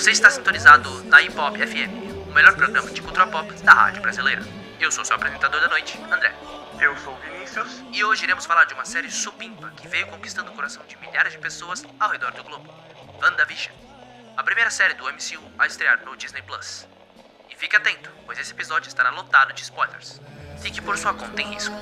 Você está sintonizado na Hip Hop FM, o melhor programa de cultura pop da rádio brasileira. Eu sou seu apresentador da noite, André. Eu sou o Vinícius. E hoje iremos falar de uma série supimpa que veio conquistando o coração de milhares de pessoas ao redor do globo. WandaVision. A primeira série do MCU a estrear no Disney Plus. E fique atento, pois esse episódio estará lotado de spoilers. Fique por sua conta em risco.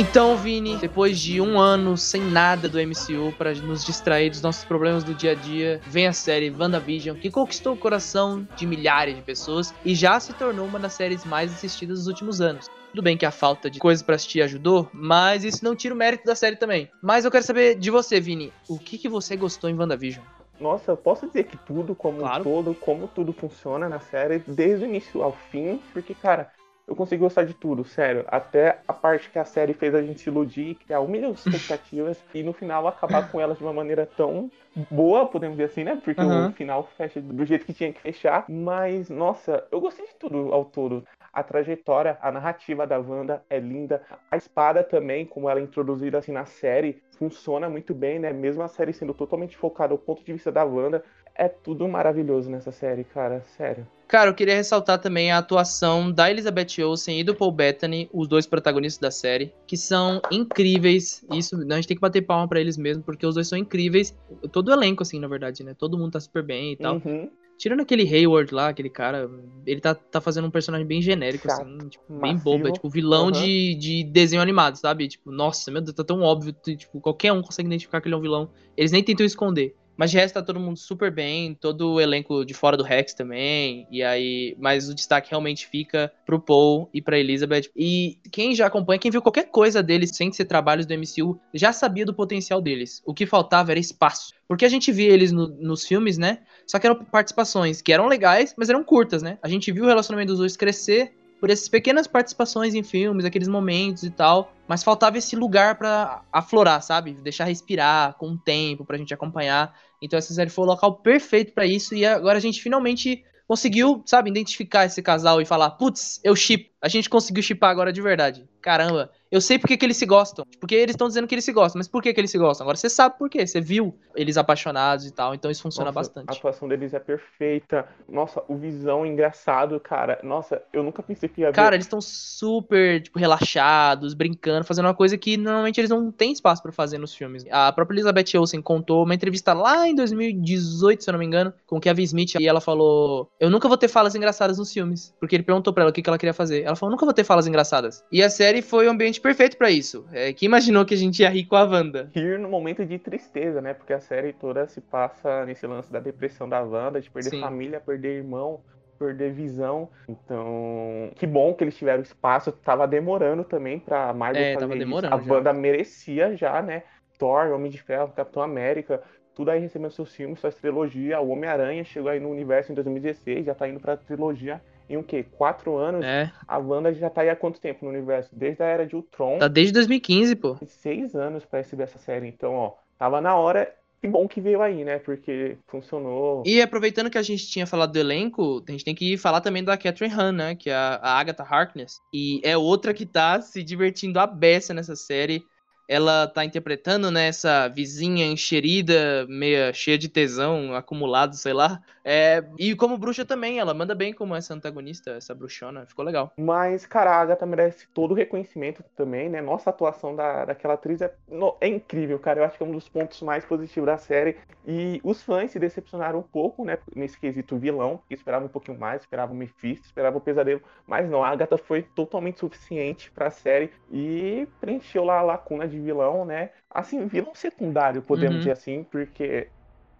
Então, Vini, depois de um ano sem nada do MCU para nos distrair dos nossos problemas do dia a dia, vem a série WandaVision, que conquistou o coração de milhares de pessoas e já se tornou uma das séries mais assistidas dos últimos anos. Tudo bem que a falta de coisas para assistir ajudou, mas isso não tira o mérito da série também. Mas eu quero saber de você, Vini, o que, que você gostou em WandaVision? Nossa, eu posso dizer que tudo, como Claro. um todo, como tudo funciona na série, desde o início ao fim, porque, cara, eu consegui gostar de tudo, sério. Até a parte que a série fez a gente se iludir, criar um milhão de expectativas e no final acabar com elas de uma maneira tão boa, podemos dizer assim, né? Porque Aham. o final fecha do jeito que tinha que fechar. Mas, nossa, eu gostei de tudo ao todo. A trajetória, a narrativa da Wanda é linda. A espada também, como ela é introduzida assim na série, funciona muito bem, né? Mesmo a série sendo totalmente focada ao ponto de vista da Wanda, é tudo maravilhoso nessa série, cara, sério. Cara, eu queria ressaltar também a atuação da Elizabeth Olsen e do Paul Bettany, os dois protagonistas da série, que são incríveis. Isso, a gente tem que bater palma pra eles mesmo, porque os dois são incríveis. Todo o elenco, assim, na verdade, né? Todo mundo tá super bem e tal. Uhum. Tirando aquele Hayward lá, aquele cara, ele tá, tá fazendo um personagem bem genérico, Chato, assim, tipo, bem bobo. É tipo vilão Aham. de, de desenho animado, sabe? Tipo, nossa, meu Deus, tá tão óbvio. Tipo, qualquer um consegue identificar que ele é um vilão. Eles nem tentam esconder. Mas de resto tá todo mundo super bem, todo o elenco de fora do Rex também. E aí, mas o destaque realmente fica pro Paul e pra Elizabeth. E quem já acompanha, quem viu qualquer coisa deles sem ser trabalhos do MCU, já sabia do potencial deles. O que faltava era espaço. Porque a gente via eles no- nos filmes, né? Só que eram participações que eram legais, mas eram curtas, né? A gente viu o relacionamento dos dois crescer por essas pequenas participações em filmes, aqueles momentos e tal. Mas faltava esse lugar pra aflorar, sabe? Deixar respirar com o tempo pra gente acompanhar. Então essa série foi o local perfeito pra isso. E agora a gente finalmente conseguiu, sabe, identificar esse casal e falar: putz, eu ship. A gente conseguiu chipar agora de verdade. Caramba, eu sei por que, eles se gostam. Porque eles estão dizendo que eles se gostam, mas por que, que eles se gostam? Agora você sabe por quê. Você viu eles apaixonados e tal. Então isso funciona Nossa, A bastante. atuação deles é perfeita. Nossa, o visão é engraçado, cara. Nossa, eu nunca pensei que ia ver. Cara, eles estão super, tipo, relaxados, brincando, fazendo uma coisa que normalmente eles não têm espaço pra fazer nos filmes. A própria Elizabeth Olsen contou uma entrevista lá em 2018, se eu não me engano, com o Kevin Smith, e ela falou: Eu nunca vou ter falas engraçadas nos filmes. Porque ele perguntou pra ela o que que ela queria fazer. Ela falou: Nunca vou ter falas engraçadas. E a série foi o ambiente perfeito pra isso. É, quem imaginou que a gente ia rir com a Wanda? rir no momento de tristeza, né? Porque a série toda se passa nesse lance da depressão da Wanda, de perder Sim. família, perder irmão, perder visão. Então, que bom que eles tiveram espaço. Tava demorando também pra Marvel É, fazer tava isso. demorando A já. Wanda merecia já, né? Thor, Homem de Ferro, Capitão América, tudo aí recebendo seus filmes, suas trilogia. O Homem-Aranha chegou aí no universo em 2016, já tá indo pra trilogia em o quê? Quatro anos? É, A Wanda já tá aí há quanto tempo no universo? Desde a Era de Ultron tá desde 2015, pô. seis anos pra receber essa série. Então, ó, tava na hora. Que bom que veio aí, né? Porque funcionou. E aproveitando que a gente tinha falado do elenco, a gente tem que falar também da Catherine Han, né? Que é a, Agatha Harkness. E é outra que tá se divertindo a beça nessa série. Ela tá interpretando, né, essa vizinha encherida, meia cheia de tesão, acumulado, sei lá. É, e como bruxa também, ela manda bem como essa antagonista, essa bruxona. Ficou legal. Mas, cara, a Agatha merece todo o reconhecimento também, né? Nossa atuação da, daquela atriz é, no- é incrível, cara. Eu acho que é um dos pontos mais positivos da série. E os fãs se decepcionaram um pouco, né? Nesse quesito vilão. Esperavam um pouquinho mais, esperavam o Mephisto, esperavam o Pesadelo. Mas não, a Agatha foi totalmente suficiente pra série e preencheu lá a lacuna de vilão, né? Assim, vilão secundário, podemos Uhum. dizer assim, porque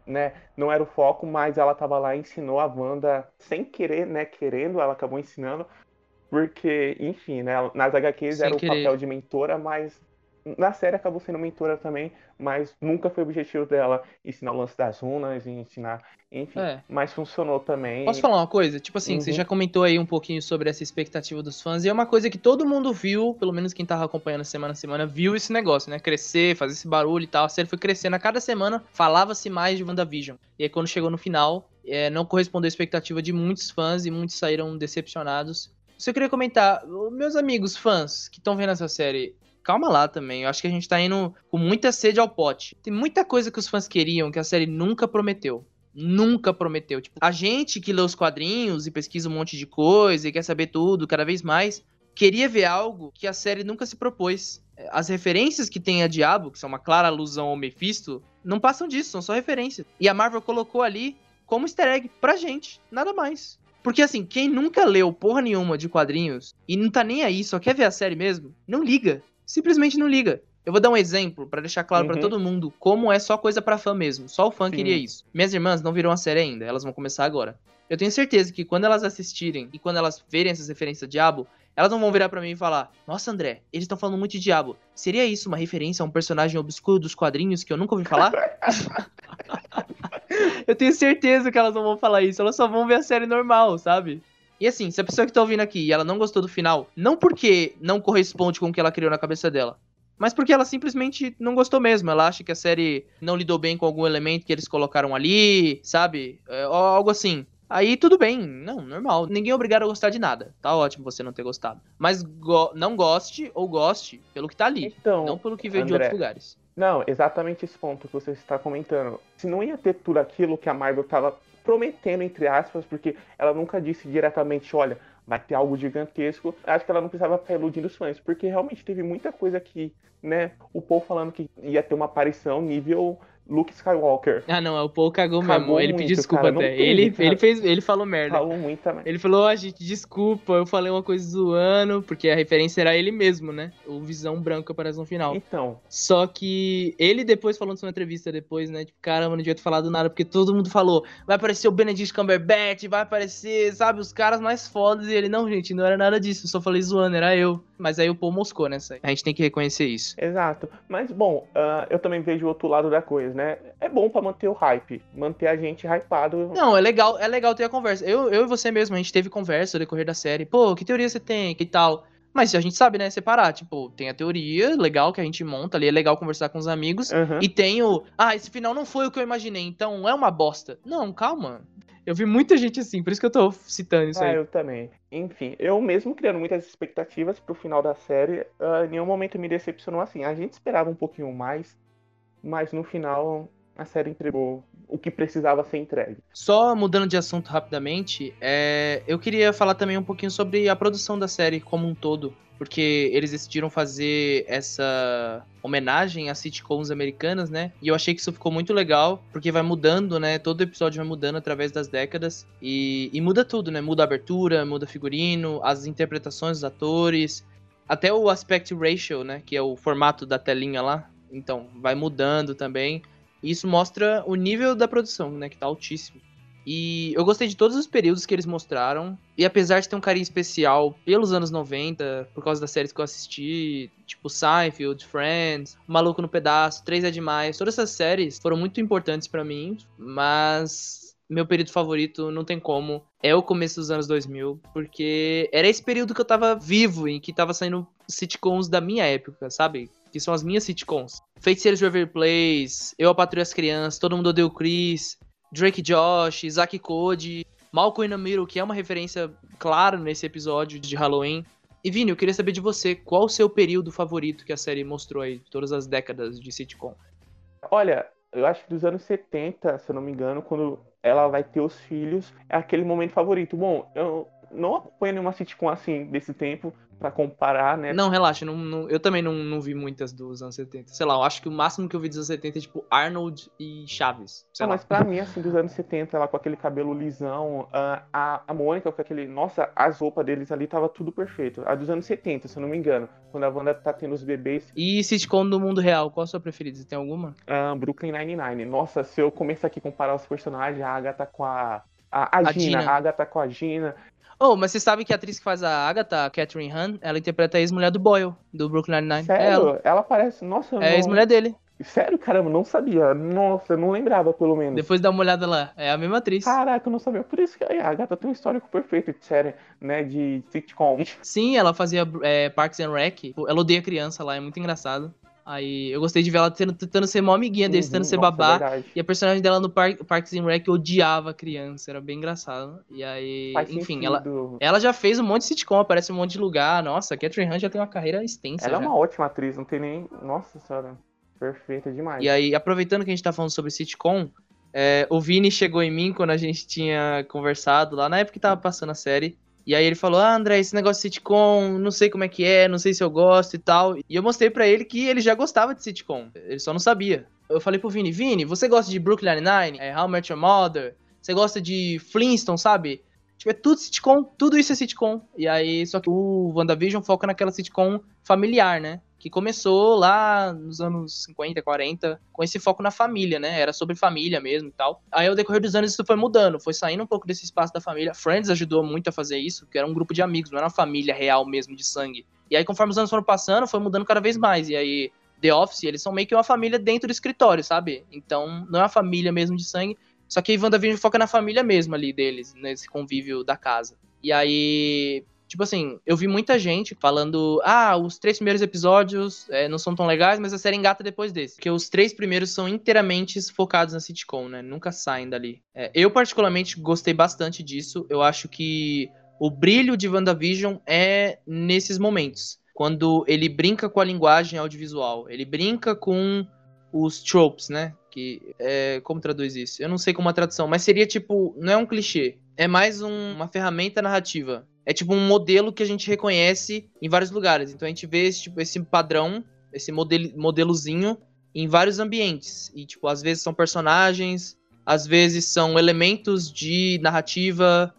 né, não era o foco, mas ela tava lá e ensinou a Wanda sem querer, né, querendo, ela acabou ensinando, porque, enfim, né, nas HQs Sem era o querer. papel de mentora, mas na série acabou sendo mentora também, mas nunca foi o objetivo dela ensinar o lance das runas e ensinar, enfim, É. mas funcionou também. Posso falar uma coisa? Tipo assim, você Uhum. já comentou aí um pouquinho sobre essa expectativa dos fãs, e é uma coisa que todo mundo viu, pelo menos quem tava acompanhando semana a semana, viu esse negócio, né? Crescer, fazer esse barulho e tal. A série foi crescendo a cada semana, falava-se mais de WandaVision. E aí quando chegou no final, é, não correspondeu à expectativa de muitos fãs e muitos saíram decepcionados. Só queria comentar, meus amigos fãs que estão vendo essa série, calma lá também. Eu acho que a gente tá indo com muita sede ao pote. Tem muita coisa que os fãs queriam que a série nunca prometeu. Nunca prometeu. Tipo, a gente que lê os quadrinhos e pesquisa um monte de coisa e quer saber tudo cada vez mais, queria ver algo que a série nunca se propôs. As referências que tem a Diabo, que são uma clara alusão ao Mephisto, não passam disso, são só referências. E a Marvel colocou ali como easter egg pra gente, nada mais. Porque assim, quem nunca leu porra nenhuma de quadrinhos e não tá nem aí, só quer ver a série mesmo, não liga. Simplesmente não liga. Eu vou dar um exemplo para deixar claro uhum. para todo mundo como é só coisa para fã mesmo. Só o fã Sim. queria isso. Minhas irmãs não viram a série ainda, elas vão começar agora. Eu tenho certeza que quando elas assistirem e quando elas verem essas referências a Diabo, elas não vão virar para mim e falar: Nossa, André, eles estão falando muito de Diabo. Seria isso uma referência a um personagem obscuro dos quadrinhos que eu nunca ouvi falar? eu tenho certeza que elas não vão falar isso. Elas só vão ver a série normal, sabe? E assim, se a pessoa que tá ouvindo aqui e ela não gostou do final, não porque não corresponde com o que ela criou na cabeça dela, mas porque ela simplesmente não gostou mesmo. Ela acha que a série não lidou bem com algum elemento que eles colocaram ali, sabe? É, algo assim. Aí tudo bem, não, normal. Ninguém é obrigado a gostar de nada. Tá ótimo você não ter gostado. Mas go não goste ou goste pelo que tá ali. Então, não pelo que veio André, de outros lugares. Não, exatamente esse ponto que você está comentando. Se não ia ter tudo aquilo que a Marvel tava prometendo, entre aspas, porque ela nunca disse diretamente, olha, vai ter algo gigantesco. Acho que ela não precisava ficar iludindo os fãs, porque realmente teve muita coisa que, né? O Paul falando que ia ter uma aparição nível Luke Skywalker. Ah, não, é o Paul cagou, cagou mesmo. Ele pediu desculpa cara, até. ele, ele fez, ele falou merda. Falou muito também. Ele falou, a oh, gente, desculpa, eu falei uma coisa zoando, porque a referência era ele mesmo, né? O Visão Branco aparece no final. Então. Só que ele depois falando numa entrevista depois, né? Tipo, caramba, não devia ter falado nada, porque todo mundo falou, vai aparecer o Benedict Cumberbatch, vai aparecer, sabe, os caras mais fodas. E ele, não, gente, não era nada disso, eu só falei zoando, era eu. Mas aí o Paul moscou, né? A gente tem que reconhecer isso. Exato. Mas, bom, uh, eu também vejo o outro lado da coisa, né? É bom para manter o hype, manter a gente hypado. Não, é legal, é legal ter a conversa. Eu, eu e você mesmo, a gente teve conversa no decorrer da série. Pô, que teoria você tem? Que tal? Mas a gente sabe, né, separar. Tipo, tem a teoria legal que a gente monta ali, é legal conversar com os amigos. Uhum. E tem o. Ah, esse final não foi o que eu imaginei, então é uma bosta. Não, calma. Eu vi muita gente assim, por isso que eu tô citando isso ah, aí. eu também. Enfim, eu mesmo criando muitas expectativas pro final da série, uh, em nenhum momento me decepcionou assim. A gente esperava um pouquinho mais, mas no final a série entregou o que precisava ser entregue. Só mudando de assunto rapidamente, é... eu queria falar também um pouquinho sobre a produção da série como um todo porque eles decidiram fazer essa homenagem às sitcoms americanas, né? E eu achei que isso ficou muito legal, porque vai mudando, né? Todo episódio vai mudando através das décadas e, e muda tudo, né? Muda a abertura, muda figurino, as interpretações dos atores, até o aspect ratio, né? Que é o formato da telinha lá. Então, vai mudando também. Isso mostra o nível da produção, né? Que tá altíssimo. E eu gostei de todos os períodos que eles mostraram. E apesar de ter um carinho especial pelos anos 90, por causa das séries que eu assisti, tipo Seinfeld, Friends, Maluco no Pedaço, Três é Demais, todas essas séries foram muito importantes para mim, mas meu período favorito não tem como. É o começo dos anos 2000, porque era esse período que eu tava vivo e que tava saindo sitcoms da minha época, sabe? Que são as minhas sitcoms. Feiticeiros de Waverly Place, Eu, a Patrulha as Crianças, Todo Mundo Odeia o Chris, Drake Josh, Isaac Code, Malcolm in the Middle, que é uma referência clara nesse episódio de Halloween. E Vini, eu queria saber de você, qual o seu período favorito que a série mostrou aí, de todas as décadas de sitcom? Olha, eu acho que dos anos 70, se eu não me engano, quando ela vai ter os filhos, é aquele momento favorito. Bom, eu não acompanho nenhuma sitcom assim desse tempo, para comparar, né? Não, relaxa, não, não, eu também não, não vi muitas dos anos 70. Sei lá, eu acho que o máximo que eu vi dos anos 70 é tipo Arnold e Chaves. Sei não, lá. mas pra mim, assim, dos anos 70, ela com aquele cabelo lisão, a, a Mônica com aquele. Nossa, as roupas deles ali tava tudo perfeito. A dos anos 70, se eu não me engano, quando a Wanda tá tendo os bebês. E sitcom do mundo real, qual a sua preferida? Você tem alguma? Uh, Brooklyn Nine-Nine. Nossa, se eu começar aqui a comparar os personagens, a Agatha com a. A, a, a Gina, Gina, a Agatha com a Gina. Oh, mas você sabe que a atriz que faz a Agatha, a Catherine Hahn, ela interpreta a ex-mulher do Boyle, do Brooklyn Nine-Nine. Sério? É ela. ela parece... Nossa, É a ex-mulher dele. Sério? Caramba, não sabia. Nossa, eu não lembrava, pelo menos. Depois dá uma olhada lá. É a mesma atriz. Caraca, eu não sabia. Por isso que a Agatha tem um histórico perfeito de série, né? De sitcom. Sim, ela fazia é, Parks and Rec. Ela odeia criança lá, é muito engraçado. Aí eu gostei de ver ela tentando, tentando ser mó amiguinha deles, Uhum, tentando ser nossa, babá. verdade. E a personagem dela no Park, Parks and Rec odiava a criança, era bem engraçado. E aí, Faz enfim, ela, sentido. ela já fez um monte de sitcom, aparece em um monte de lugar. Nossa, a Catherine Hunt já tem uma carreira extensa. Ela é já. uma ótima atriz, não tem nem. Nossa senhora. Perfeita demais. E aí, aproveitando que a gente tá falando sobre sitcom, é, o Vini chegou em mim quando a gente tinha conversado lá, na época que tava passando a série. E aí ele falou, ah, André, esse negócio de sitcom, não sei como é que é, não sei se eu gosto e tal. E eu mostrei pra ele que ele já gostava de sitcom, ele só não sabia. Eu falei pro Vini, Vini, você gosta de Brooklyn Nine-Nine, é, How I Met Your Mother, você gosta de Flintstone, sabe? Tipo, é tudo sitcom, tudo isso é sitcom. E aí, só que o WandaVision foca naquela sitcom familiar, né? Que começou lá nos anos 50, 40, com esse foco na família, né? Era sobre família mesmo e tal. Aí, ao decorrer dos anos, isso foi mudando, foi saindo um pouco desse espaço da família. Friends ajudou muito a fazer isso, porque era um grupo de amigos, não era uma família real mesmo, de sangue. E aí, conforme os anos foram passando, foi mudando cada vez mais. E aí, The Office, eles são meio que uma família dentro do escritório, sabe? Então, não é uma família mesmo de sangue, só que WandaVision foca na família mesmo ali deles, nesse convívio da casa. E aí, tipo assim, eu vi muita gente falando: ah, os três primeiros episódios é, não são tão legais, mas a série engata depois desse. Porque os três primeiros são inteiramente focados na sitcom, né? Nunca saem dali. É, eu, particularmente, gostei bastante disso. Eu acho que o brilho de WandaVision é nesses momentos. Quando ele brinca com a linguagem audiovisual. Ele brinca com os tropes, né? Que é, como traduz isso? Eu não sei como a tradução, mas seria tipo, não é um clichê, é mais um- uma ferramenta narrativa. É tipo um modelo que a gente reconhece em vários lugares. Então a gente vê esse, tipo, esse padrão, esse modelo, modelozinho em vários ambientes. E tipo, às vezes são personagens, às vezes são elementos de narrativa.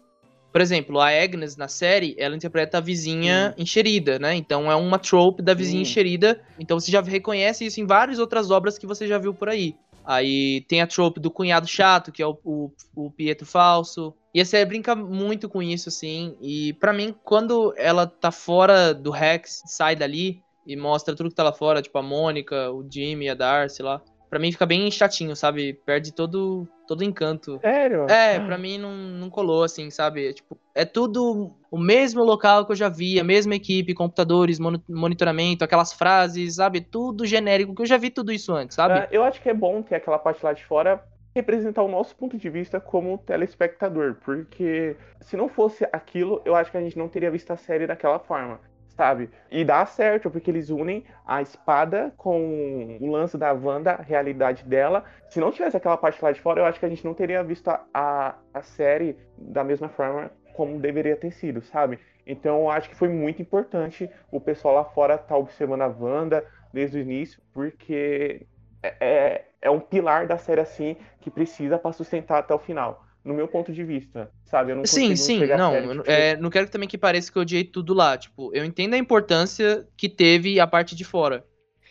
Por exemplo, a Agnes na série, ela interpreta a vizinha enxerida, né? Então é uma trope da vizinha enxerida. Então você já reconhece isso em várias outras obras que você já viu por aí. Aí tem a trope do cunhado chato, que é o, o, o Pietro falso. E a série brinca muito com isso, assim. E pra mim, quando ela tá fora do Rex, sai dali e mostra tudo que tá lá fora, tipo a Mônica, o Jimmy, a Darcy lá. Pra mim fica bem chatinho, sabe? Perde todo, todo o encanto. Sério? É, pra mim não, não colou, assim, sabe? É, Tipo, é tudo o mesmo local que eu já vi, a mesma equipe, computadores, moni- monitoramento, aquelas frases, sabe? Tudo genérico, que eu já vi tudo isso antes, sabe? Ah, eu acho que é bom ter aquela parte lá de fora representar o nosso ponto de vista como telespectador, porque se não fosse aquilo, eu acho que a gente não teria visto a série daquela forma, sabe? E dá certo, porque eles unem a espada com o lance da Wanda, a realidade dela. Se não tivesse aquela parte lá de fora, eu acho que a gente não teria visto a, a, a série da mesma forma como deveria ter sido, sabe? Então eu acho que foi muito importante o pessoal lá fora estar observando a Wanda desde o início, porque é, é, é um pilar da série assim que precisa para sustentar até o final. No meu ponto de vista, sabe? Eu não Sim, sim, não, série, eu não- tipo, é, não quero que também que pareça que eu odiei tudo lá, tipo, eu entendo a importância que teve a parte de fora.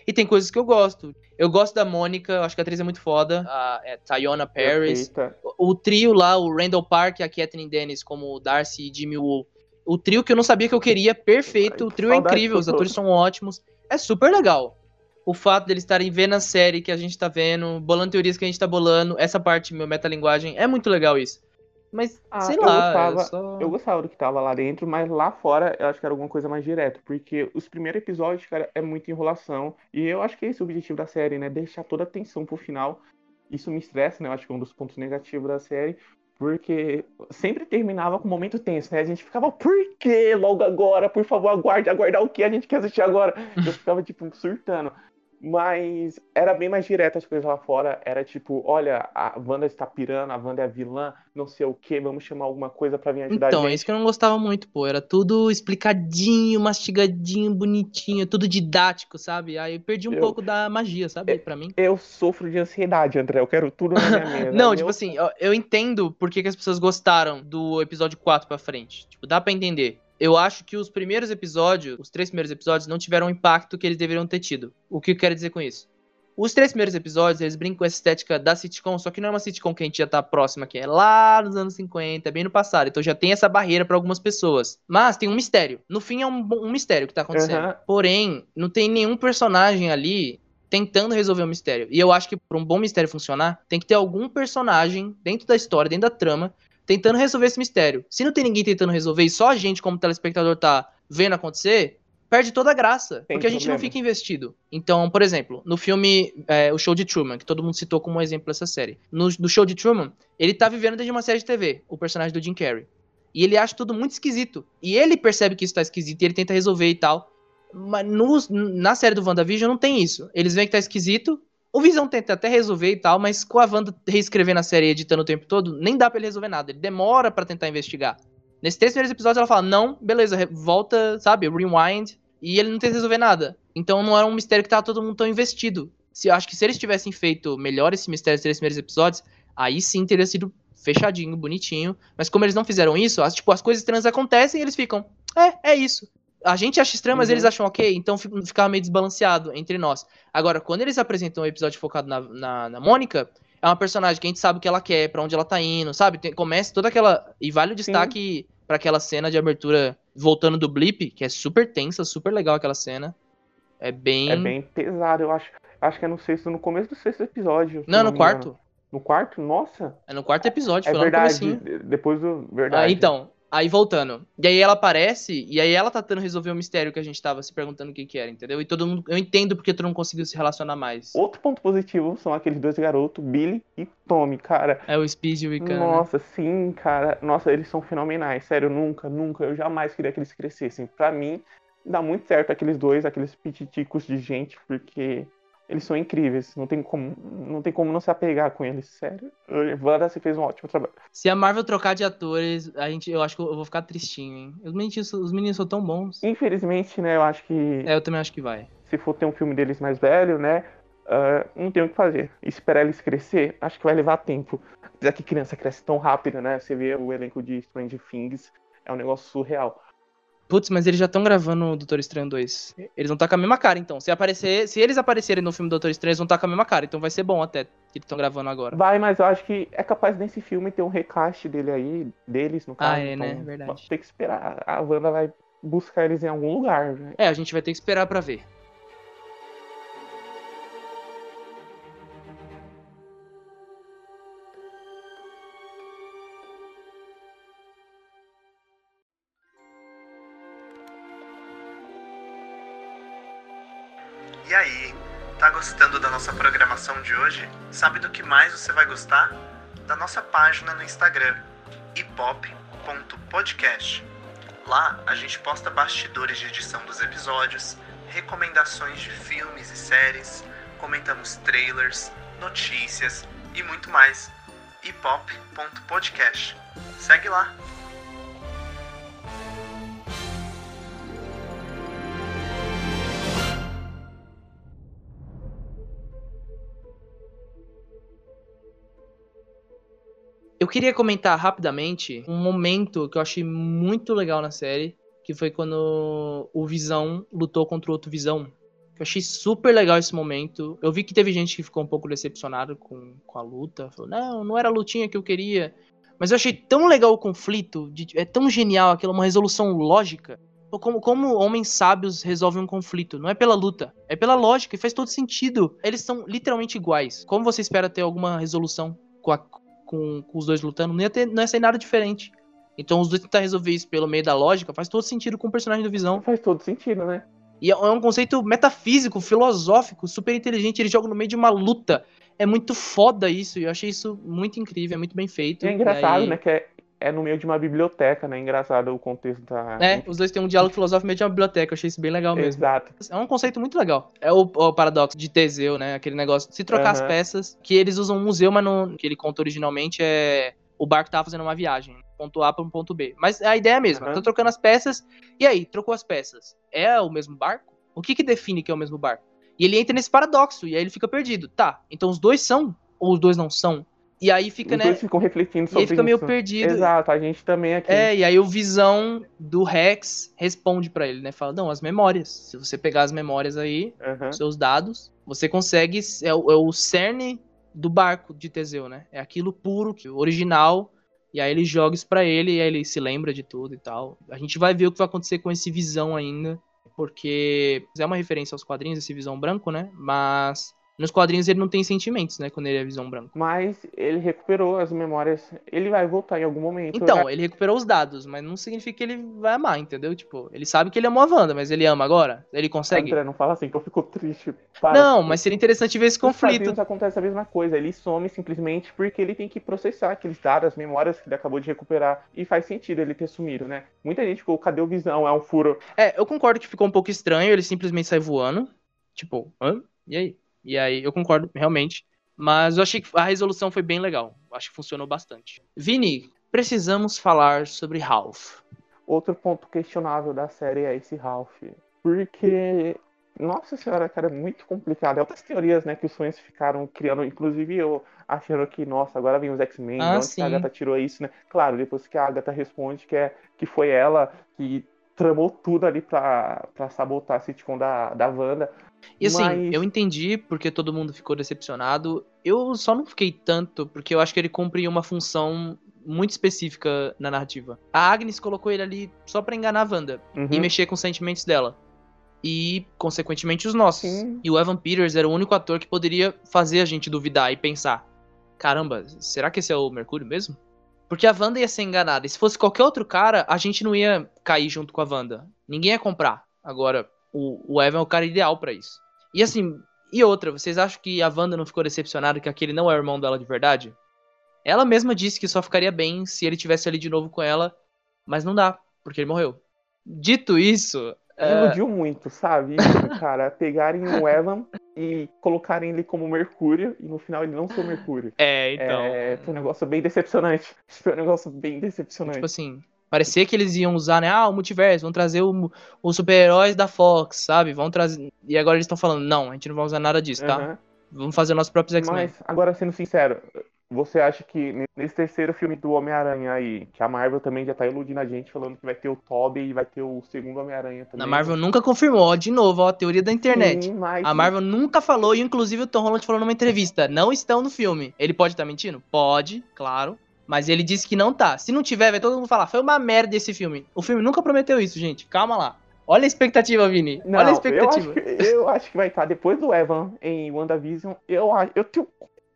E tem coisas que eu gosto. Eu gosto da Mônica, eu acho que a atriz é muito foda, a é, Tayona Paris. O, o trio lá, o Randall Park e a Kathleen Dennis como o Darcy e Jimmy Woo. O trio que eu não sabia que eu queria, perfeito, Ai, o trio é incrível, os atores são ótimos, é super legal. O fato deles estarem vendo a série que a gente tá vendo, bolando teorias que a gente tá bolando, essa parte, meu metalinguagem, é muito legal isso. Mas, Ah, sei eu lá, gostava- eu só... Eu gostava do que tava lá dentro, mas lá fora eu acho que era alguma coisa mais direta, porque os primeiros episódios, cara, é muita enrolação. E eu acho que esse é o objetivo da série, né? Deixar toda a tensão pro final. Isso me estressa, né? Eu acho que é um dos pontos negativos da série. Porque sempre terminava com um momento tenso, né? A gente ficava, por que logo agora? Por favor, aguarde, aguardar o que a gente quer assistir agora? Eu ficava, tipo, surtando. Mas era bem mais direto as coisas lá fora. Era tipo, olha, a Wanda está pirando, a Wanda é a vilã, não sei o que, vamos chamar alguma coisa pra vir ajudar Então, a é gente. isso que eu não gostava muito, pô. Era tudo explicadinho, mastigadinho, bonitinho, tudo didático, sabe? Aí eu perdi um Eu- pouco da magia, sabe? Pra mim. Eu sofro de ansiedade, André. Eu quero tudo na minha mesa. Não, tipo eu- assim, eu, eu entendo por que, que as pessoas gostaram do episódio 4 pra frente. Tipo, dá pra entender. Eu acho que os primeiros episódios, os três primeiros episódios, não tiveram o impacto que eles deveriam ter tido. O que eu quero dizer com isso? Os três primeiros episódios, eles brincam com essa estética da sitcom, só que não é uma sitcom que a gente já tá próxima aqui. É lá nos anos 50, é bem no passado. Então já tem essa barreira pra algumas pessoas. Mas tem um mistério. No fim é um, um mistério que tá acontecendo. Aham. Porém, não tem nenhum personagem ali tentando resolver o mistério. E eu acho que pra um bom mistério funcionar, tem que ter algum personagem dentro da história, dentro da trama, tentando resolver esse mistério. Se não tem ninguém tentando resolver e só a gente, como telespectador, tá vendo acontecer, perde toda a graça. Tem porque a gente não problema. fica investido. Então, por exemplo, no filme é, O Show de Truman, que todo mundo citou como um exemplo dessa série. No, no Show de Truman, ele tá vivendo desde uma série de TV, o personagem do Jim Carrey. E ele acha tudo muito esquisito. E ele percebe que isso tá esquisito e ele tenta resolver e tal. Mas no- na série do WandaVision não tem isso. Eles veem que tá esquisito. O Visão tenta até resolver e tal, mas com a Wanda reescrevendo a série e editando o tempo todo, nem dá pra ele resolver nada. Ele demora pra tentar investigar. Nesses três primeiros episódios ela fala, não, beleza, volta, sabe, rewind. E ele não tenta resolver nada. Então não era um mistério que tava todo mundo tão investido. Se, acho que se eles tivessem feito melhor esse mistério dos três primeiros episódios, aí sim teria sido fechadinho, bonitinho. Mas como eles não fizeram isso, as, tipo, as coisas estranhas acontecem e eles ficam, é, é isso. A gente acha estranho, mas Uhum. eles acham ok, então fi- ficava meio desbalanceado entre nós. Agora, quando eles apresentam um episódio focado na, na, na Mônica, é uma personagem que a gente sabe o que ela quer, pra onde ela tá indo, sabe? Tem- começa toda aquela. E vale o destaque pra aquela cena de abertura voltando do blip, que é super tensa, super legal aquela cena. É bem. É bem pesado, eu acho. Acho que é no sexto, no começo do sexto episódio. Não, no quarto. No quarto? Nossa, É no quarto episódio, é foi lá no verdade. comecinho. de- Depois do. Verdade. Ah, então, aí voltando. E aí ela aparece, e aí ela tá tentando resolver o mistério que a gente tava se perguntando o que que era, entendeu? E todo mundo. Eu entendo porque todo mundo conseguiu se relacionar mais. Outro ponto positivo são aqueles dois garotos, Billy e Tommy, cara. É o Speed e o Icano. né? Nossa, sim, cara. Nossa, eles são fenomenais. Sério, nunca, nunca. Eu jamais queria que eles crescessem. Pra mim, dá muito certo aqueles dois, aqueles pititicos de gente, porque eles são incríveis. Não tem como não, tem como não se apegar com eles, sério. Wanda, fez um ótimo trabalho. Se a Marvel trocar de atores, a gente, eu acho que eu vou ficar tristinho, hein? Os meninos, os meninos são tão bons. Infelizmente, né, eu acho que É, eu também acho que vai. se for ter um filme deles mais velho, né, ah, não tem o que fazer. Esperar eles crescer, acho que vai levar tempo. Apesar que criança cresce tão rápido, né? Você vê o elenco de Stranger Things, é um negócio surreal. Putz, mas eles já estão gravando o Doutor Estranho 2. Eles vão estar com a mesma cara, então. Se aparecer, se eles aparecerem no filme Doutor Estranho, eles vão estar com a mesma cara. Então vai ser bom até que eles estão gravando agora. Vai, mas eu acho que é capaz nesse filme ter um recast dele aí, deles, no caso. Ah, é, então, né? Verdade. Tem que esperar. A Wanda vai buscar eles em algum lugar, né? É, a gente vai ter que esperar pra ver. Da nossa programação de hoje? Sabe do que mais você vai gostar? Da nossa página no Instagram, hipop.podcast. Lá a gente posta bastidores de edição dos episódios, recomendações de filmes e séries, comentamos trailers, notícias e muito mais. hipop.podcast. Segue lá! Queria comentar rapidamente um momento que eu achei muito legal na série, que foi quando o Visão lutou contra o outro Visão. Eu achei super legal esse momento. Eu vi que teve gente que ficou um pouco decepcionado com, com a luta. Falou, não, não era a lutinha que eu queria. Mas eu achei tão legal o conflito, de- é tão genial aquilo, uma resolução lógica. Como, como homens sábios resolvem um conflito? Não é pela luta, é pela lógica, e faz todo sentido. Eles são literalmente iguais. Como você espera ter alguma resolução com, a- com- com os dois lutando? Não ia, ter, não ia ser nada diferente. Então os dois tentar resolver isso pelo meio da lógica faz todo sentido com o personagem do Visão. Faz todo sentido, né? E é é um conceito metafísico, filosófico, super inteligente. Ele joga no meio de uma luta. É muito foda isso. E eu achei isso muito incrível, é muito bem feito. E é engraçado, aí- né? Que é, é no meio de uma biblioteca, né? Engraçado o contexto da. É, os dois têm um diálogo filosófico no meio de uma biblioteca. Eu achei isso bem legal mesmo. Exato. É um conceito muito legal. É o, o paradoxo de Teseu, né? Aquele negócio de se trocar as Aham. peças, que eles usam um museu, mas não, que ele conta originalmente é o barco tava fazendo uma viagem, ponto A para um ponto B. Mas a ideia é a mesma. Aham. Tô trocando as peças. E aí, trocou as peças. É o mesmo barco? O que que define que é o mesmo barco? E ele entra nesse paradoxo e aí ele fica perdido. Tá, então os dois são ou os dois não são? E aí fica, né? dois ficam refletindo E sobre aí fica meio isso. perdido. Exato, a gente também aqui. É, e aí o Visão do Rex responde pra ele, né? Fala, não, as memórias. Se você pegar as memórias aí, os seus dados, você consegue. É, o- é o cerne do barco de Teseu, né? É aquilo puro, que- original. E aí ele joga isso pra ele, e aí ele se lembra de tudo e tal. A gente vai ver o que vai acontecer com esse Visão ainda. Porque é uma referência aos quadrinhos, esse Visão branco, né? Mas Nos quadrinhos ele não tem sentimentos, né? Quando ele é Visão Branco. Mas ele recuperou as memórias. Ele vai voltar em algum momento. Então, né? ele recuperou os dados, mas não significa que ele vai amar, entendeu? Tipo, ele sabe que ele amou a Wanda, mas ele ama agora? Ele consegue? André, não fala assim que eu fico triste. Para. Não, mas seria interessante ver esse Nos conflito. acontece a mesma coisa. Ele some simplesmente porque ele tem que processar aqueles dados, as memórias que ele acabou de recuperar. E faz sentido ele ter sumido, né? Muita gente ficou, cadê o Visão? É um furo. É, eu concordo que ficou um pouco estranho, ele simplesmente sai voando. Tipo, hã? E aí? E aí, eu concordo, realmente. Mas eu achei que a resolução foi bem legal. Acho que funcionou bastante. Vini, precisamos falar sobre Ralph. Outro ponto questionável da série é esse Ralph. Porque, nossa senhora, cara, é muito complicado. É outras teorias, né, que os fãs ficaram criando, inclusive eu achando que, nossa, agora vem os X-Men, Ah, de onde a Agatha tirou isso, né? Claro, depois que a Agatha responde que, é, que foi ela que tramou tudo ali pra, pra sabotar a sitcom da, da Wanda. E assim, Mas- eu entendi porque todo mundo ficou decepcionado. Eu só não fiquei tanto porque eu acho que ele cumpre uma função muito específica na narrativa. A Agnes colocou ele ali só pra enganar a Wanda Uhum. e mexer com os sentimentos dela. E, consequentemente, os nossos. Sim. E o Evan Peters era o único ator que poderia fazer a gente duvidar e pensar: caramba, será que esse é o Mercúrio mesmo? Porque a Wanda ia ser enganada. E se fosse qualquer outro cara, a gente não ia cair junto com a Wanda. Ninguém ia comprar. Agora, o, o Evan é o cara ideal pra isso. E assim, e outra, vocês acham que a Wanda não ficou decepcionada que aquele não é o irmão dela de verdade? Ela mesma disse que só ficaria bem se ele tivesse ali de novo com ela, mas não dá, porque ele morreu. Dito isso, é, Iludiu muito, sabe? Isso, cara, pegarem o Evan e colocarem ele como Mercúrio e no final ele não ser o Mercúrio. é, então. É, foi um negócio bem decepcionante. Foi um negócio bem decepcionante. Tipo assim, parecia que eles iam usar, né? Ah, o multiverso, vão trazer o- os super-heróis da Fox, sabe? Vão trazer. E agora eles estão falando, não, a gente não vai usar nada disso, tá? Aham. Vamos fazer nossos próprios X-Men. Mas, agora sendo sincero, você acha que nesse terceiro filme do Homem-Aranha aí, que a Marvel também já tá iludindo a gente, falando que vai ter o Tobey e vai ter o segundo Homem-Aranha também. Na Marvel nunca confirmou, ó, de novo, ó, a teoria da internet. Sim, mas... A Marvel nunca falou, e inclusive o Tom Holland falou numa entrevista, não estão no filme. Ele pode estar mentindo? Pode, claro. Mas ele disse que não tá. Se não tiver, vai todo mundo falar, foi uma merda esse filme. O filme nunca prometeu isso, gente. Calma lá. Olha a expectativa, Vini. Não, Olha a eu expectativa. acho, que, eu acho que vai estar depois do Evan em WandaVision. Eu acho. Eu tenho.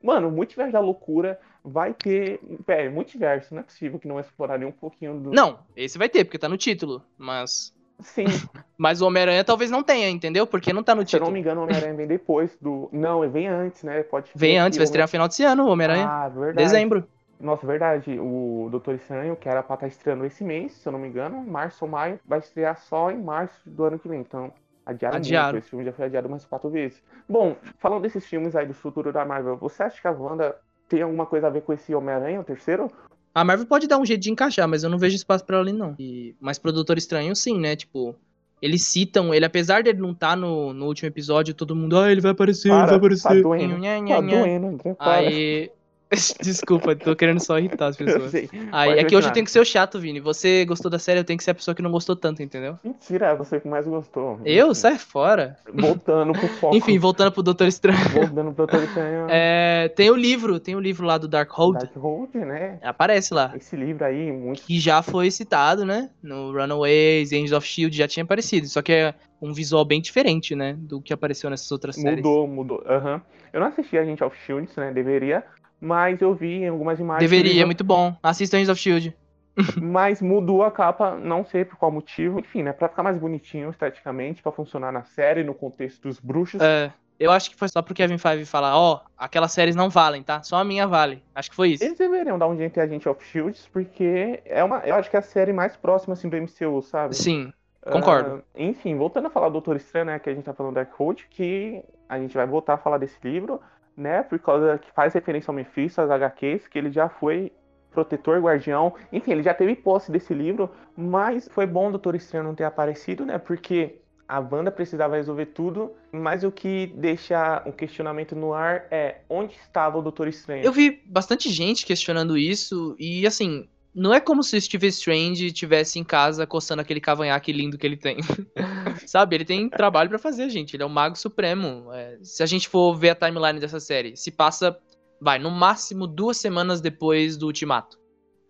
Mano, o multiverso da loucura vai ter. Pera, multiverso, não é possível que não explorar nem um pouquinho do. Não, esse vai ter, porque tá no título. Mas. Sim, Mas o Homem-Aranha talvez não tenha, entendeu? Porque não tá no se eu não título. me engano, o Homem-Aranha vem depois do. Não, vem antes, né? Pode Vem antes, vai estrear no final desse ano, o Homem-Aranha. Ah, verdade. Dezembro. Nossa, verdade. O Doutor Estranho, que era pra estar estreando esse mês, se eu não me engano, março ou maio, vai estrear só em março do ano que vem. Então, adiaram, Adiaram. muito. Esse filme já foi adiado umas quatro vezes. Bom, falando desses filmes aí do futuro da Marvel, você acha que a Wanda tem alguma coisa a ver com esse Homem-Aranha, o terceiro? A Marvel pode dar um jeito de encaixar, mas eu não vejo espaço pra ela ali, não. E... Mas pro Doutor Estranho, sim, né? Tipo, eles citam ele, apesar dele não estar no, no último episódio, todo mundo, ah, ele vai aparecer, ele vai Para, aparecer. tá doendo. Nha, nha, Tá nha. doendo, André, para. Aí. Desculpa, tô querendo só irritar as pessoas. sei. Aí é que hoje eu tenho que ser o chato, Vini. Você gostou da série, eu tenho que ser a pessoa que não gostou tanto, entendeu? Mentira, é você que mais gostou. Eu? Sai fora. Voltando pro foco. Enfim, voltando pro Doutor Estranho. Voltando pro Doutor Estranho. É, tem o livro, tem o livro lá do Darkhold. Darkhold, né? Aparece lá. Esse livro aí, muito Que já foi citado, né? No Runaways, Angels of Shield, já tinha aparecido. Só que é um visual bem diferente, né? Do que apareceu nessas outras séries. Mudou, mudou. Aham. Eu não assisti a gente of Shields, né? Deveria. Mas eu vi em algumas imagens. Deveria, é muito bom. Assista Angels of Shield. Mas mudou a capa, não sei por qual motivo. Enfim, né? Pra ficar mais bonitinho esteticamente, pra funcionar na série, no contexto dos bruxos. É, eu acho que foi só pro Kevin Feige falar, ó, aquelas séries não valem, tá? Só a minha vale. Acho que foi isso. Eles deveriam dar um jeito em Agente of Shields, porque é uma, eu acho que é a série mais próxima assim do MCU, sabe? Sim, concordo. Ah, enfim, voltando a falar do Doutor Estranho, né, que a gente tá falando do Darkhold, que a gente vai voltar a falar desse livro, né, por causa que faz referência ao Mephisto, às HQs, que ele já foi protetor, guardião, enfim, ele já teve posse desse livro, mas foi bom o Doutor Estranho não ter aparecido, né, porque a Wanda precisava resolver tudo, mas o que deixa um questionamento no ar é onde estava o Doutor Estranho? Eu vi bastante gente questionando isso, e assim, não é como se o Steve Strange estivesse em casa coçando aquele cavanhaque lindo que ele tem. Sabe? Ele tem trabalho pra fazer, gente. Ele é o mago supremo. É, se a gente for ver a timeline dessa série, se passa, vai, no máximo duas semanas depois do Ultimato.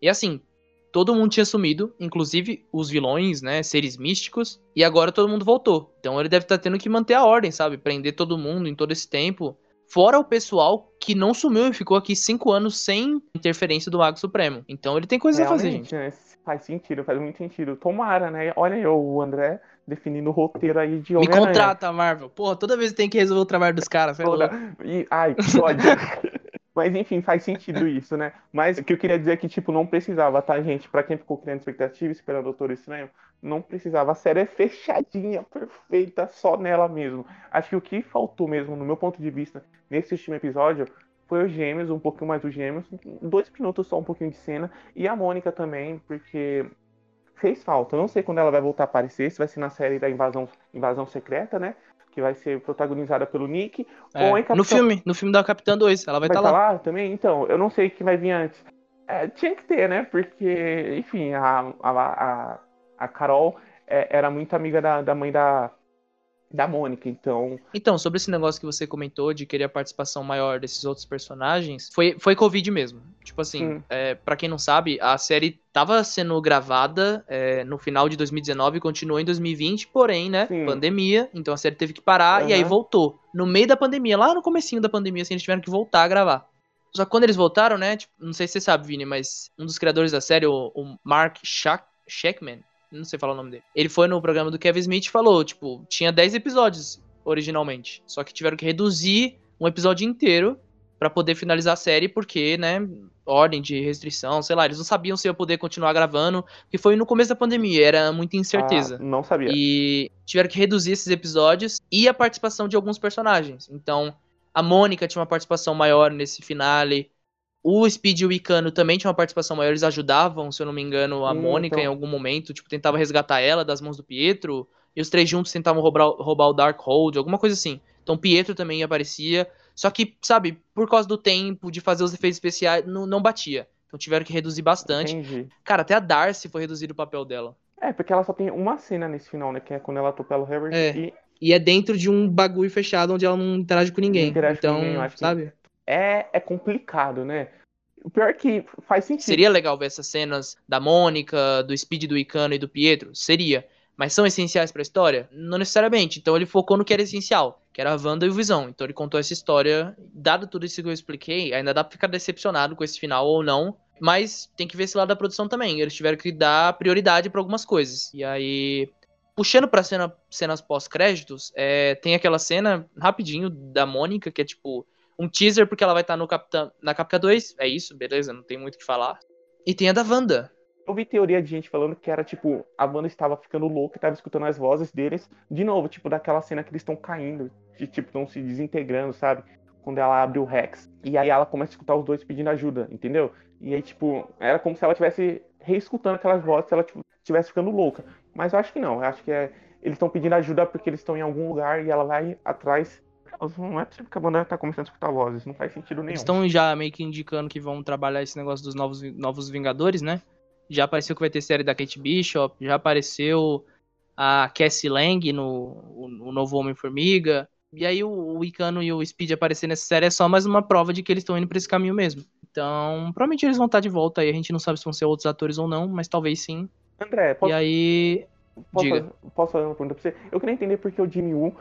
E assim, todo mundo tinha sumido, inclusive os vilões, né, seres místicos, e agora todo mundo voltou. Então ele deve estar tendo que manter a ordem, sabe? Prender todo mundo em todo esse tempo. Fora o pessoal que não sumiu e ficou aqui cinco anos sem interferência do Mago Supremo. Então ele tem coisas a fazer, gente. Né? Faz sentido, faz muito sentido. Tomara, né? Olha aí, o André definindo o roteiro aí de Me contrata, Marvel. Porra, toda vez tem que resolver o trabalho dos caras. E, ai, pode. Mas enfim, faz sentido isso, né? Mas o que eu queria dizer é que, tipo, não precisava, tá, gente? Pra quem ficou criando expectativa esperando o Doutor Estranho, não precisava. A série é fechadinha, perfeita, só nela mesmo. Acho que o que faltou mesmo, no meu ponto de vista, nesse último episódio, foi os gêmeos, um pouquinho mais dos gêmeos, dois minutos só, um pouquinho de cena, e a Mônica também, porque fez falta. Eu não sei quando ela vai voltar a aparecer, se vai ser na série da Invasão, Invasão Secreta, né? Que vai ser protagonizada pelo Nick. É, ou em Capitão... No filme, no filme da Capitã 2, ela vai estar tá lá. lá. também? Então, eu não sei o que vai vir antes. É, tinha que ter, né? Porque, enfim, a, a, a, a Carol é, era muito amiga da, da mãe da, da Mônica, então. Então, sobre esse negócio que você comentou de querer a participação maior desses outros personagens, foi, foi Covid mesmo. Tipo assim, é, para quem não sabe, a série tava sendo gravada é, no final de 2019 e continuou em 2020, porém, né, Sim. pandemia, então a série teve que parar uhum. e aí voltou. No meio da pandemia, lá no comecinho da pandemia, assim, eles tiveram que voltar a gravar. Só que quando eles voltaram, né, tipo, não sei se você sabe, Vini, mas um dos criadores da série, o, o Mark Shackman, não sei falar o nome dele. Ele foi no programa do Kevin Smith e falou, tipo, tinha 10 episódios originalmente. Só que tiveram que reduzir um episódio inteiro para poder finalizar a série, porque, né, ordem de restrição, sei lá, eles não sabiam se ia poder continuar gravando, porque foi no começo da pandemia, era muita incerteza. Ah, não sabia. E tiveram que reduzir esses episódios e a participação de alguns personagens. Então, a Mônica tinha uma participação maior nesse finale, o Speed e o Icano também tinham uma participação maior, eles ajudavam, se eu não me engano, a hum, Mônica então... em algum momento, tipo, tentava resgatar ela das mãos do Pietro, e os três juntos tentavam roubar, roubar o Darkhold, alguma coisa assim. Então Pietro também aparecia, só que, sabe, por causa do tempo, de fazer os efeitos especiais, não, não batia. Então tiveram que reduzir bastante. Entendi. Cara, até a Darcy foi reduzido o papel dela. É, porque ela só tem uma cena nesse final, né, que é quando ela atropela o Herbert é. e... E é dentro de um bagulho fechado onde ela não interage com ninguém. Não interage então, com ninguém, eu acho sabe? Que é, é complicado, né? O pior é que faz sentido. Seria legal ver essas cenas da Mônica, do Speed, do Icano e do Pietro? Seria. Mas são essenciais para a história? Não necessariamente. Então ele focou no que era essencial, que era a Wanda e o Visão. Então ele contou essa história. Dado tudo isso que eu expliquei, ainda dá pra ficar decepcionado com esse final ou não. Mas tem que ver esse lado da produção também. Eles tiveram que dar prioridade para algumas coisas. E aí, puxando pra cena, cenas pós-créditos, é, tem aquela cena, rapidinho, da Mônica, que é tipo um teaser porque ela vai estar no Capitã, na Capitã 2. É isso, beleza, não tem muito o que falar. E tem a da Wanda. Eu vi teoria de gente falando que era tipo, a Wanda estava ficando louca e estava escutando as vozes deles. De novo, tipo, daquela cena que eles estão caindo, que tipo, estão se desintegrando, sabe? Quando ela abre o Rex. E aí ela começa a escutar os dois pedindo ajuda, entendeu? E aí, tipo, era como se ela estivesse reescutando aquelas vozes se ela estivesse ficando louca. Mas eu acho que não. Eu acho que é, eles estão pedindo ajuda porque eles estão em algum lugar e ela vai atrás não é possível que a banda tá começando a escutar vozes, não faz sentido nenhum. Eles estão já meio que indicando que vão trabalhar esse negócio dos novos, novos Vingadores, né? Já apareceu que vai ter série da Kate Bishop, já apareceu a Cassie Lang no o, o novo Homem-Formiga. E aí o, o Icano e o Speed aparecer nessa série é só mais uma prova de que eles estão indo pra esse caminho mesmo. Então, provavelmente eles vão estar de volta aí. A gente não sabe se vão ser outros atores ou não, mas talvez sim. André, posso... E aí. Posso, Diga. Fazer, posso fazer uma pergunta pra você? Eu queria entender porque o Jimmy Woo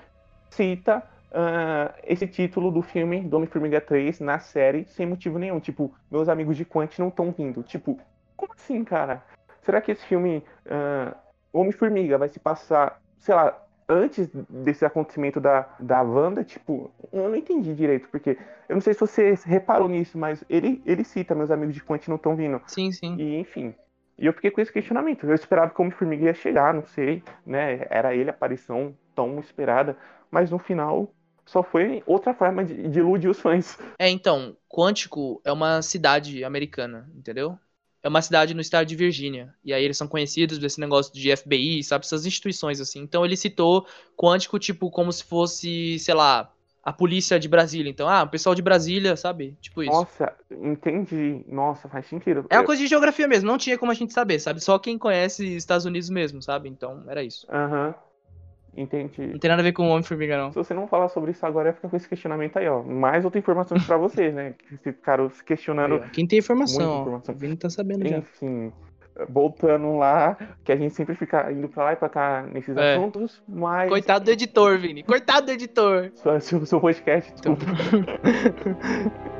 cita uh, esse título do filme do Homem-Formiga 3 na série sem motivo nenhum. Tipo, meus amigos de Quant não estão vindo. Tipo, como assim, cara? Será que esse filme uh, Homem-Formiga vai se passar, sei lá, antes desse acontecimento da, da Wanda? Tipo, eu não entendi direito, porque eu não sei se você reparou nisso, mas ele, ele cita meus amigos de Quant não estão vindo. Sim, sim. E enfim. E eu fiquei com esse questionamento. Eu esperava que o Homem-Formiga ia chegar, não sei, né? Era ele a aparição tão esperada, mas no final só foi outra forma de, de iludir os fãs. É, então, Quântico é uma cidade americana, entendeu? É uma cidade no estado de Virgínia. E aí eles são conhecidos desse negócio de FBI, sabe? Essas instituições, assim. Então ele citou Quântico, tipo, como se fosse, sei lá, a polícia de Brasília. Então, ah, o pessoal de Brasília, sabe? Tipo isso. Nossa, entendi. Nossa, faz sentido. É uma coisa de geografia mesmo, não tinha como a gente saber, sabe? Só quem conhece Estados Unidos mesmo, sabe? Então, era isso. Aham. Uhum. Entendi. Não tem nada a ver com o Homem-Formiga, não. Se você não falar sobre isso agora, fica com esse questionamento aí, ó. Mais outra informação pra vocês, né? Que ficaram se questionando. Quem tem informação, informação. o Vini tá sabendo Enfim. já. Enfim. voltando lá, que a gente sempre fica indo pra lá e pra cá nesses É. assuntos, mas. Coitado do editor, Vini. Coitado do editor. Seu, seu, podcast, Então. desculpa. Hello,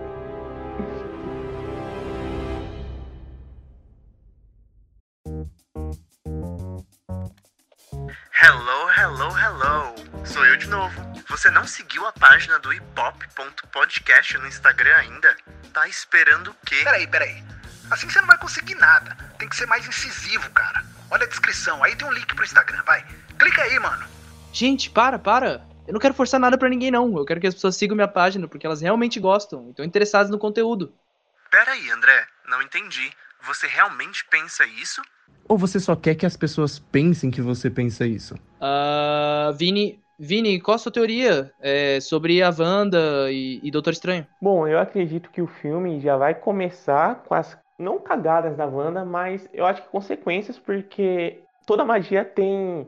hello, hello! Sou eu de novo. Você não seguiu a página do hipop.podcast no Instagram ainda? Tá esperando o quê? Peraí, peraí. Assim você não vai conseguir nada. Tem que ser mais incisivo, cara. Olha a descrição, aí tem um link pro Instagram, vai. Clica aí, mano. Gente, para, para. Eu não quero forçar nada pra ninguém, não. Eu quero que as pessoas sigam minha página, porque elas realmente gostam e estão interessadas no conteúdo. Pera aí, André, não entendi. Você realmente pensa isso? Ou você só quer que as pessoas pensem que você pensa isso? Ah, Vini, Vini, qual a sua teoria é, sobre a Wanda e, e Doutor Estranho? Bom, eu acredito que o filme já vai começar com as não cagadas da Wanda, mas eu acho que consequências, porque toda magia tem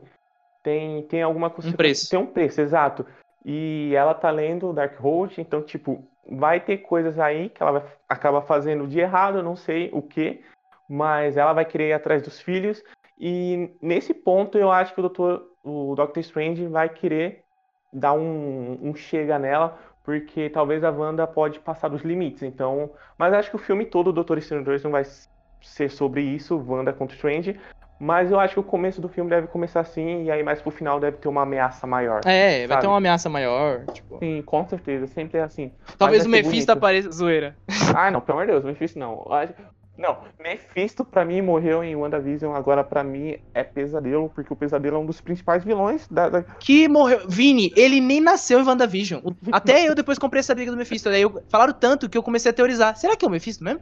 tem tem alguma consequência, preço. tem um preço, exato. E ela tá lendo Darkhold, então tipo, vai ter coisas aí que ela vai acaba fazendo de errado, eu não sei o que, mas ela vai querer ir atrás dos filhos e nesse ponto eu acho que o Doutor, o Doctor Strange vai querer dar um, um chega nela, porque talvez a Wanda pode passar dos limites. Então, mas acho que o filme todo, o Doutor Estranho 2, não vai ser sobre isso, Wanda contra Strange. Mas eu acho que o começo do filme deve começar assim, e aí mais pro final deve ter uma ameaça maior. É, vai Sabe? ter uma ameaça maior. Tipo, Sim, com certeza, sempre é assim. talvez o vai Mephisto bonito. apareça. Zoeira. Ah, não, pelo amor de Deus, Mephisto não. Não, Mephisto pra mim morreu em WandaVision, agora pra mim é pesadelo, porque o pesadelo é um dos principais vilões da, da- Que morreu. Vini, ele nem nasceu em WandaVision. Até eu depois comprei essa briga do Mephisto. Daí eu... falaram tanto que eu comecei a teorizar. Será que é o Mephisto mesmo?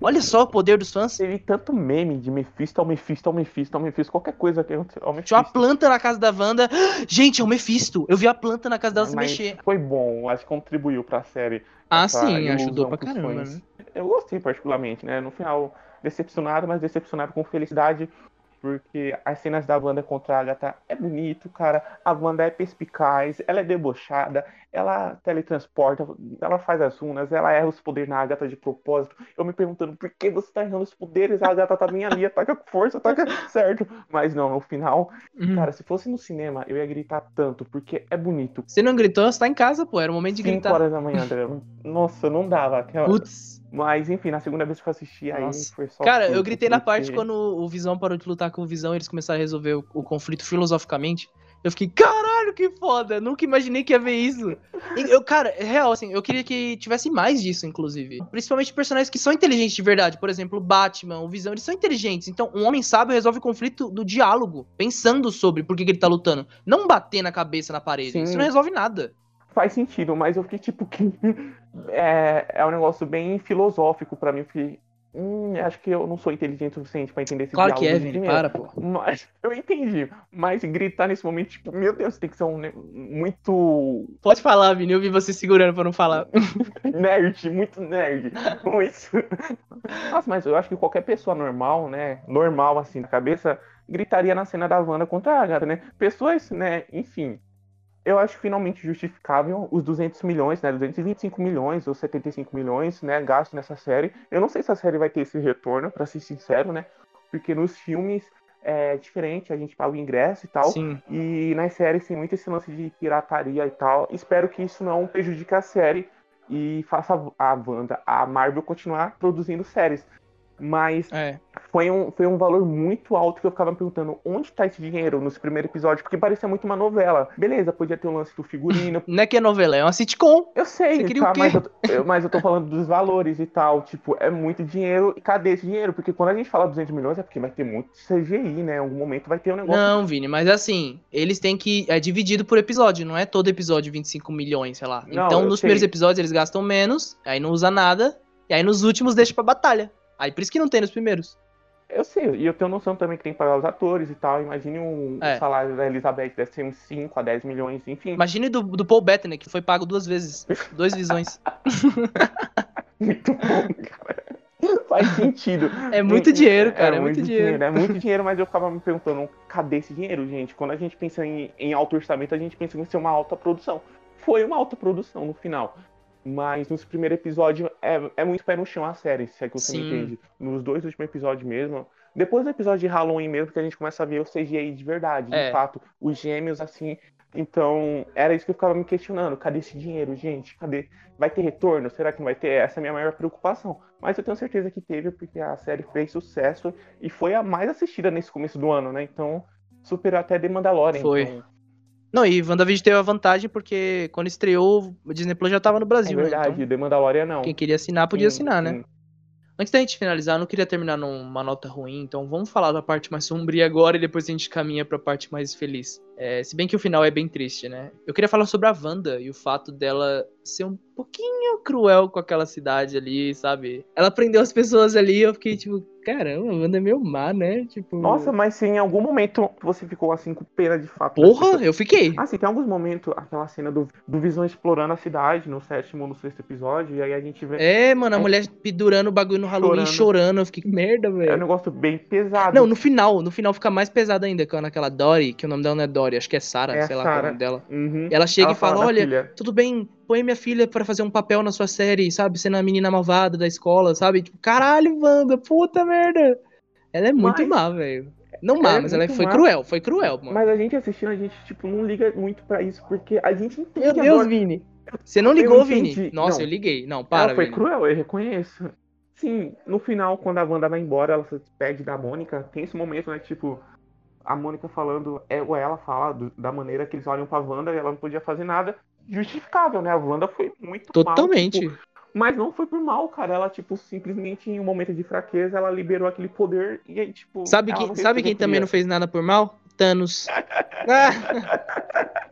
Olha só o poder dos fãs. Teve tanto meme de Mephisto ao Mephisto ao Mephisto ao Mephisto, qualquer coisa que aconteceu ao Tinha uma planta na casa da Wanda. Gente, é o Mephisto. Eu vi a planta na casa dela se Mas mexer. Foi bom, acho que contribuiu pra série. Ah, sim, ajudou pra caramba, né? Eu gostei particularmente, né? No final, decepcionado, mas decepcionado com felicidade, porque as cenas da Wanda contra a Agatha é bonito, cara. A Wanda é perspicaz, ela é debochada, ela teletransporta, ela faz as runas, ela erra os poderes na Agatha de propósito. Eu me perguntando por que você tá errando os poderes, a Agatha tá bem ali, ataca com força, ataca certo. Mas não, no final, Uhum. cara, se fosse no cinema, eu ia gritar tanto, porque é bonito. Você não gritou, você tá em casa, pô. Era o momento de 5 gritar. horas da manhã, André. Nossa, não dava. Aquela... Putz. Mas enfim, na segunda vez que eu assisti aí Nossa. foi só. Cara, eu gritei na porque- parte quando o Visão parou de lutar com o Visão e eles começaram a resolver o, o conflito filosoficamente. Eu fiquei, caralho, que foda! Nunca imaginei que ia ver isso. E Eu, cara, é real, assim, eu queria que tivesse mais disso, inclusive. Principalmente personagens que são inteligentes de verdade. Por exemplo, o Batman, o Visão, eles são inteligentes. Então, um homem sábio resolve o conflito do diálogo, pensando sobre por que, que ele tá lutando. Não bater na cabeça na parede. Sim. Isso não resolve nada. Faz sentido, mas eu fiquei tipo que. é, é um negócio bem filosófico pra mim. Eu fiquei. Hum, acho que eu não sou inteligente o suficiente pra entender esse Claro que é, Vini, para, pô. Mas eu entendi. Mas gritar nesse momento, tipo, meu Deus, tem que ser um muito Pode falar, Vini, eu vi você segurando pra não falar. nerd, muito nerd com isso. Nossa, mas eu acho que qualquer pessoa normal, né? Normal, assim, na cabeça, gritaria na cena da Wanda contra a Agatha, né? Pessoas, né? Enfim. Eu acho finalmente justificável os 200 milhões, né? 225 milhões ou 75 milhões, né? Gasto nessa série. Eu não sei se a série vai ter esse retorno, pra ser sincero, né? Porque nos filmes é diferente, a gente paga o ingresso e tal. Sim. E nas séries tem muito esse lance de pirataria e tal. Espero que isso não prejudique a série e faça a Wanda, a Marvel continuar produzindo séries. Mas É. foi um, foi um valor muito alto que eu ficava me perguntando onde tá esse dinheiro nos primeiros episódios, porque parecia muito uma novela. Beleza, podia ter o lance do figurino. Não é que é novela, é uma sitcom. Eu sei, tá, mas, eu, eu- mas eu tô falando dos valores e tal. Tipo, é muito dinheiro. E cadê esse dinheiro? Porque quando a gente fala 200 milhões é porque vai ter muito CGI, né? Em algum momento vai ter um negócio. Não, Vini, mas assim, eles têm que. É dividido por episódio, não é todo episódio 25 milhões, sei lá. Não, então, nos sei. primeiros episódios eles gastam menos, aí não usa nada, e aí nos últimos deixa pra batalha. Aí por isso que não tem nos primeiros. Eu sei, e eu tenho noção também que tem que pagar os atores e tal. Imagine um, É. o salário da Elizabeth deve ser uns 5 a 10 milhões, enfim. Imagine do, do Paul Bettany, que foi pago duas vezes. Dois visões. Muito bom, cara. Faz sentido. É muito dinheiro, cara, é muito dinheiro. É muito dinheiro, mas eu ficava me perguntando, cadê esse dinheiro, gente? Quando a gente pensa em, em alto orçamento, a gente pensa em ser uma alta produção. Foi uma alta produção no final. Mas nos primeiros episódios é, é muito pé no chão a série, se é que você me entende. Nos dois últimos episódios mesmo, depois do episódio de Halloween mesmo que a gente começa a ver o CGI de verdade, É. de fato, os gêmeos assim. Então, era isso que eu ficava me questionando. Cadê esse dinheiro, gente? Cadê? Vai ter retorno? Será que não vai ter? Essa é a minha maior preocupação. Mas eu tenho certeza que teve, porque a série fez sucesso e foi a mais assistida nesse começo do ano, né? Então, superou até The Mandalorian. Foi. Então, Não, e WandaVision teve a vantagem porque quando estreou, o Disney Plus já tava no é Brasil, né? verdade, Então, The Mandalorian não. quem queria assinar podia assinar, né? Antes da gente finalizar, eu não queria terminar numa nota ruim, então vamos falar da parte mais sombria agora e depois a gente caminha pra parte mais feliz. É, se bem que o final é bem triste, né? Eu queria falar sobre a Wanda e o fato dela ser um pouquinho cruel com aquela cidade ali, sabe? Ela prendeu as pessoas ali e eu fiquei tipo, caramba, a Wanda é meio má, né? Tipo. Nossa, mas se em algum momento você ficou assim com pena de fato. Porra, eu fiquei. Assim, tem alguns momentos, aquela cena do, do Visão explorando a cidade no sétimo ou no sexto episódio, e aí a gente vê. É, mano, a É. mulher pendurando o bagulho no Halloween Chorando. chorando. Eu fiquei, que merda, É um velho. negócio bem pesado. Não, no final, no final fica mais pesado ainda, quando aquela Dory, que o nome dela não é Dory, acho que é Sarah, É sei lá qual é o Sarah. nome dela. Uhum. Ela chega e fala, olha, tudo bem, põe minha filha pra fazer um papel na sua série, sabe? Sendo a menina malvada da escola, sabe? Tipo, caralho, Wanda, puta merda. Ela é muito Mas- má, velho. Não má, É mas ela foi má. cruel, foi cruel, mano. Mas a gente assistindo, a gente, tipo, não liga muito pra isso, porque a gente entende Meu Deus, agora. Vini. Você não ligou. Vini? Nossa, Não. eu liguei. Não, para, ela foi Vini. cruel, eu reconheço. Sim, no final, quando a Wanda vai embora, ela se despede da Mônica, tem esse momento, né, tipo, a Mônica falando, é, ou ela fala do- da maneira que eles olham pra Wanda e ela não podia fazer nada. Justificável, né? A Wanda foi muito mal, Totalmente. tipo, mas não foi por mal, cara. Ela, tipo, simplesmente em um momento de fraqueza, ela liberou aquele poder e aí, tipo. Sabe fez sabe que quem também não fez nada por mal? Thanos. Ah,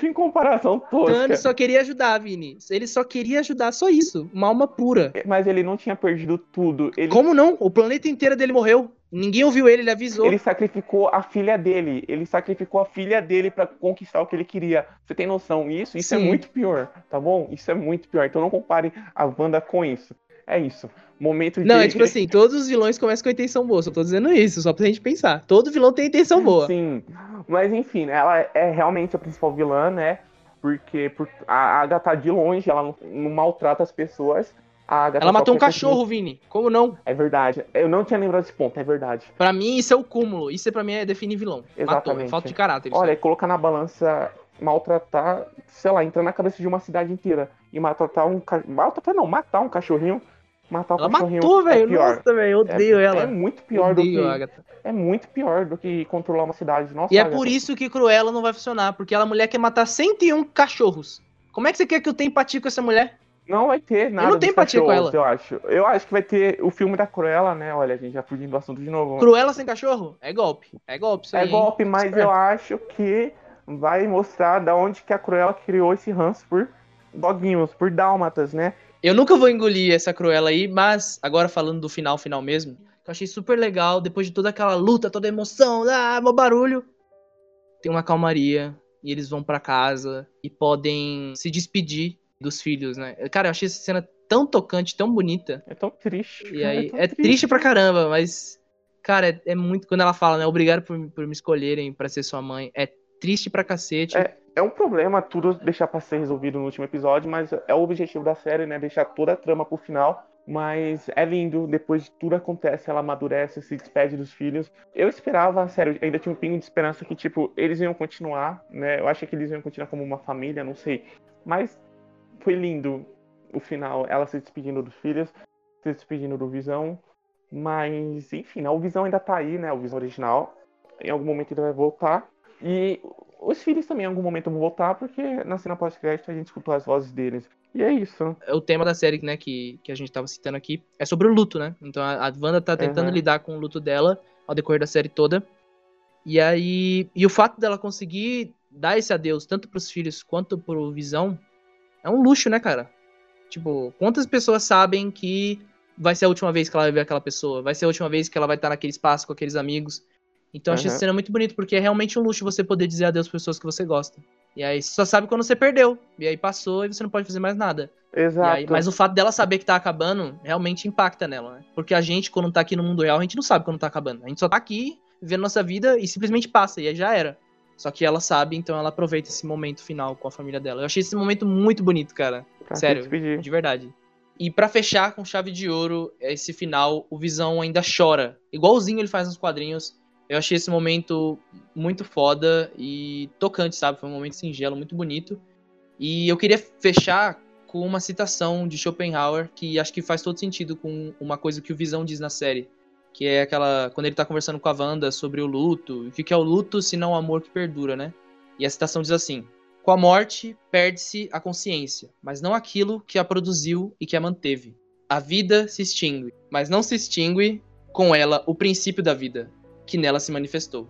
Que comparação tosca. Thanos só queria ajudar, Vini. Ele só queria ajudar, só isso. Uma alma pura. Mas ele não tinha perdido tudo. Ele, Como não? O planeta inteiro dele morreu. Ninguém ouviu ele, ele avisou. ele sacrificou a filha dele. Ele sacrificou a filha dele pra conquistar o que ele queria. Você tem noção disso? Isso é Sim. muito pior, tá bom? Isso é muito pior. Então não compare a Wanda com isso. É isso. Momento de. Não, é tipo assim, todos os vilões começam com a intenção boa. Só tô dizendo isso, só pra gente pensar. Todo vilão tem intenção boa. Sim. Mas enfim, né, ela é realmente a principal vilã, né? Porque por... a Agatha de longe, ela não maltrata as pessoas. Ela matou um cachorro, Vini. Como não? É verdade. Eu não tinha lembrado desse ponto, é verdade. Pra mim, isso é o cúmulo. Isso é, pra mim é definir vilão. Matou. É Exatamente. falta de caráter. Olha, colocar na balança, maltratar, sei lá, entrar na cabeça de uma cidade inteira e maltratar um ca... Maltratar não, matar um cachorrinho. Matar um ela cachorrinho. matou, é velho. pior. Nossa, velho. Eu É- odeio é, ela. muito pior do odeio que. a Agatha. É muito pior do que controlar uma cidade. Nossa, E é Agatha. por isso que Cruella não vai funcionar. Porque ela mulher quer matar 101 cachorros. Como é que você quer que eu tenha empatia com essa mulher? Não vai ter nada não tenho empatia com ela. Eu acho. Eu acho que vai ter o filme da Cruella, né? Olha, a gente já fugindo do assunto de novo. Cruella sem cachorro? É golpe. É golpe isso É aí. hein? golpe, mas Esperto. eu acho que vai mostrar da onde que a Cruella criou esse ranço por doguinhos, por dálmatas, né? Eu nunca vou engolir essa Cruella aí, mas agora falando do final, final mesmo, que eu achei super legal, depois de toda aquela luta, toda a emoção, ah, meu barulho, tem uma calmaria e eles vão pra casa e podem se despedir dos filhos, né? Cara, eu achei essa cena tão tocante, tão bonita. É tão triste. E aí, tão é triste pra caramba, mas cara, é, é muito quando ela fala, né, obrigado por, por me escolherem pra ser sua mãe. É triste pra cacete. É. É um problema tudo deixar pra ser resolvido no último episódio, mas é o objetivo da série, né? Deixar toda a trama pro final. Mas é lindo, depois de tudo acontece, ela amadurece, se despede dos filhos. Eu esperava, sério, ainda tinha um pingo de esperança que, tipo, eles iam continuar, né? Eu achei que eles iam continuar como uma família, não sei. Mas foi lindo o final, ela se despedindo dos filhos, se despedindo do Visão. Mas, enfim, né? o Visão ainda tá aí, né? O Visão original. Em algum momento ele vai voltar. E os filhos também em algum momento vão voltar, porque na cena pós-crédito a gente escutou as vozes deles. E é isso. É o tema da série, né, que, que a gente tava citando aqui, é sobre o luto, né? Então a, a Wanda tá tentando Uhum. lidar com o luto dela ao decorrer da série toda. E aí. E o fato dela conseguir dar esse adeus tanto pros filhos quanto pro Visão é um luxo, né, cara? Tipo, quantas pessoas sabem que vai ser a última vez que ela vai ver aquela pessoa? Vai ser a última vez que ela vai estar naquele espaço com aqueles amigos? Então Uhum. essa cena muito bonito, porque é realmente um luxo você poder dizer adeus pras pessoas que você gosta. E aí você só sabe quando você perdeu. E aí passou e você não pode fazer mais nada. Exato. aí- mas o fato dela saber que tá acabando realmente impacta nela, né? Porque a gente, quando tá aqui no mundo real, a gente não sabe quando tá acabando. A gente só tá aqui, vivendo nossa vida e simplesmente passa, e aí já era. Só que ela sabe, então ela aproveita esse momento final com a família dela. Eu achei esse momento muito bonito, cara. Pra sério. De verdade. E pra fechar com chave de ouro, esse final, o Visão ainda chora. Igualzinho ele faz nos quadrinhos. Eu achei esse momento muito foda e tocante, sabe? Foi um momento singelo, muito bonito. E eu queria fechar com uma citação de Schopenhauer que acho que faz todo sentido com uma coisa que o Visão diz na série. Que é aquela. Quando ele tá conversando com a Wanda sobre o luto. O que é o luto se não o amor que perdura, né? E a citação diz assim: Com a morte, perde-se a consciência, mas não aquilo que a produziu e que a manteve. A vida se extingue, mas não se extingue com ela o princípio da vida, que nela se manifestou.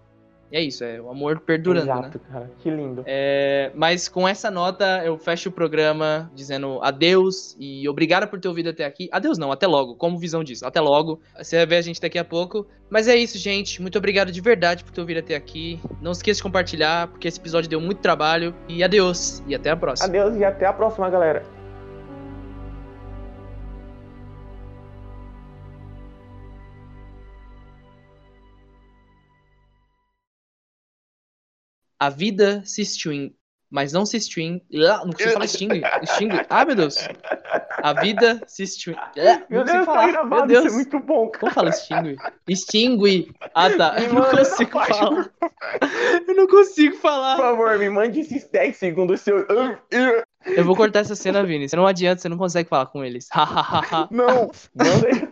E é isso, é o amor perdurando, Exato, né? cara. Que lindo. É, mas com essa nota eu fecho o programa dizendo adeus e obrigado por ter ouvido até aqui. Adeus não, até logo, como Visão diz. Até logo. Você vai ver a gente daqui a pouco. Mas é isso, gente. Muito obrigado de verdade por ter ouvido até aqui. Não esqueça de compartilhar, porque esse episódio deu muito trabalho. E adeus. E até a próxima. Adeus e até a próxima, galera. A vida se extingue, mas não se extingue. Não consigo falar extingue. Extingue. Ah, meu Deus. A vida se extingue. Meu Não consigo Deus, tá falar. Meu gravado, Deus. isso é muito bom, cara. Como fala extingue? Extingue. Ah, tá. Me Eu não consigo falar. Eu não consigo Por falar. favor, me mande esses 10 segundos seu. Eu vou cortar essa cena, Vini. Você não adianta, você não consegue falar com eles. Não, manda aí.